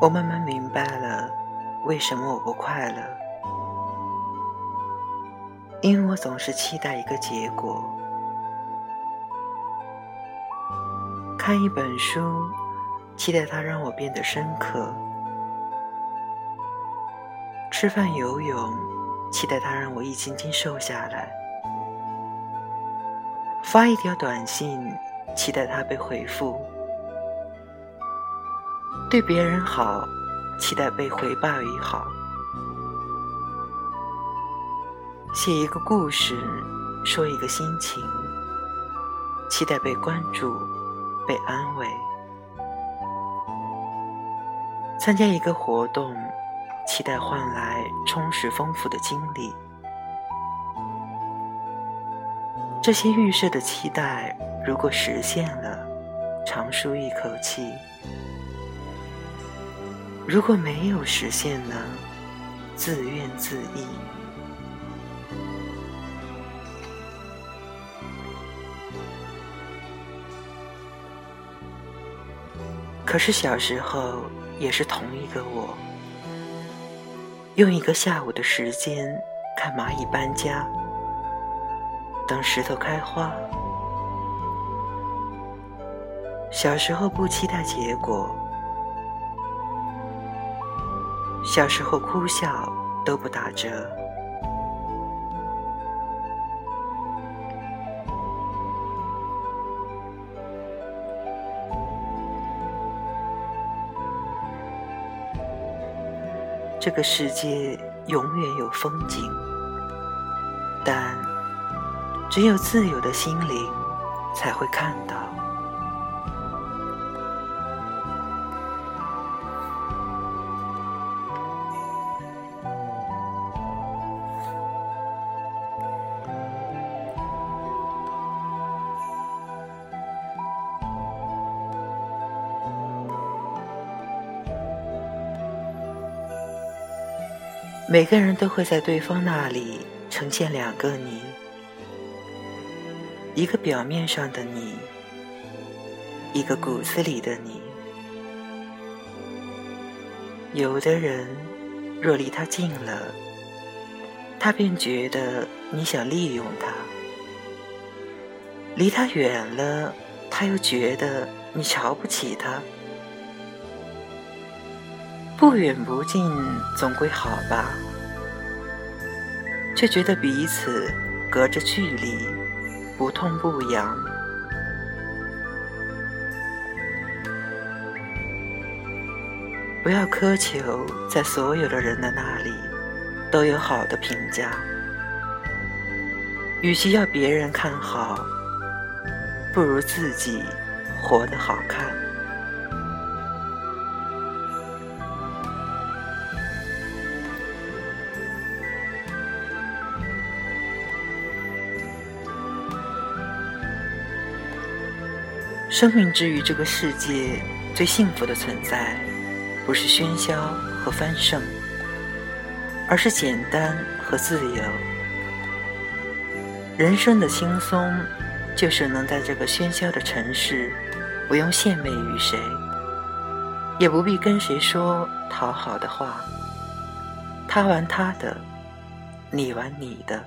我慢慢明白了，为什么我不快乐。因为我总是期待一个结果。看一本书，期待它让我变得深刻；吃饭、游泳，期待它让我一斤斤瘦下来；发一条短信，期待它被回复。对别人好，期待被回报于好；写一个故事，说一个心情，期待被关注、被安慰；参加一个活动，期待换来充实丰富的经历。这些预设的期待，如果实现了，长舒一口气。如果没有实现呢？自怨自艾。可是小时候也是同一个我，用一个下午的时间看蚂蚁搬家，等石头开花。小时候不期待结果。小时候哭笑都不打折，这个世界永远有风景，但只有自由的心灵才会看到。每个人都会在对方那里呈现两个你，一个表面上的你，一个骨子里的你。有的人若离他近了，他便觉得你想利用他；离他远了，他又觉得你瞧不起他。不远不近，总归好吧。却觉得彼此隔着距离，不痛不痒。不要苛求在所有的人的那里都有好的评价。与其要别人看好，不如自己活得好看。生命之于这个世界，最幸福的存在，不是喧嚣和繁盛，而是简单和自由。人生的轻松，就是能在这个喧嚣的城市，不用献媚于谁，也不必跟谁说讨好的话。他玩他的，你玩你的。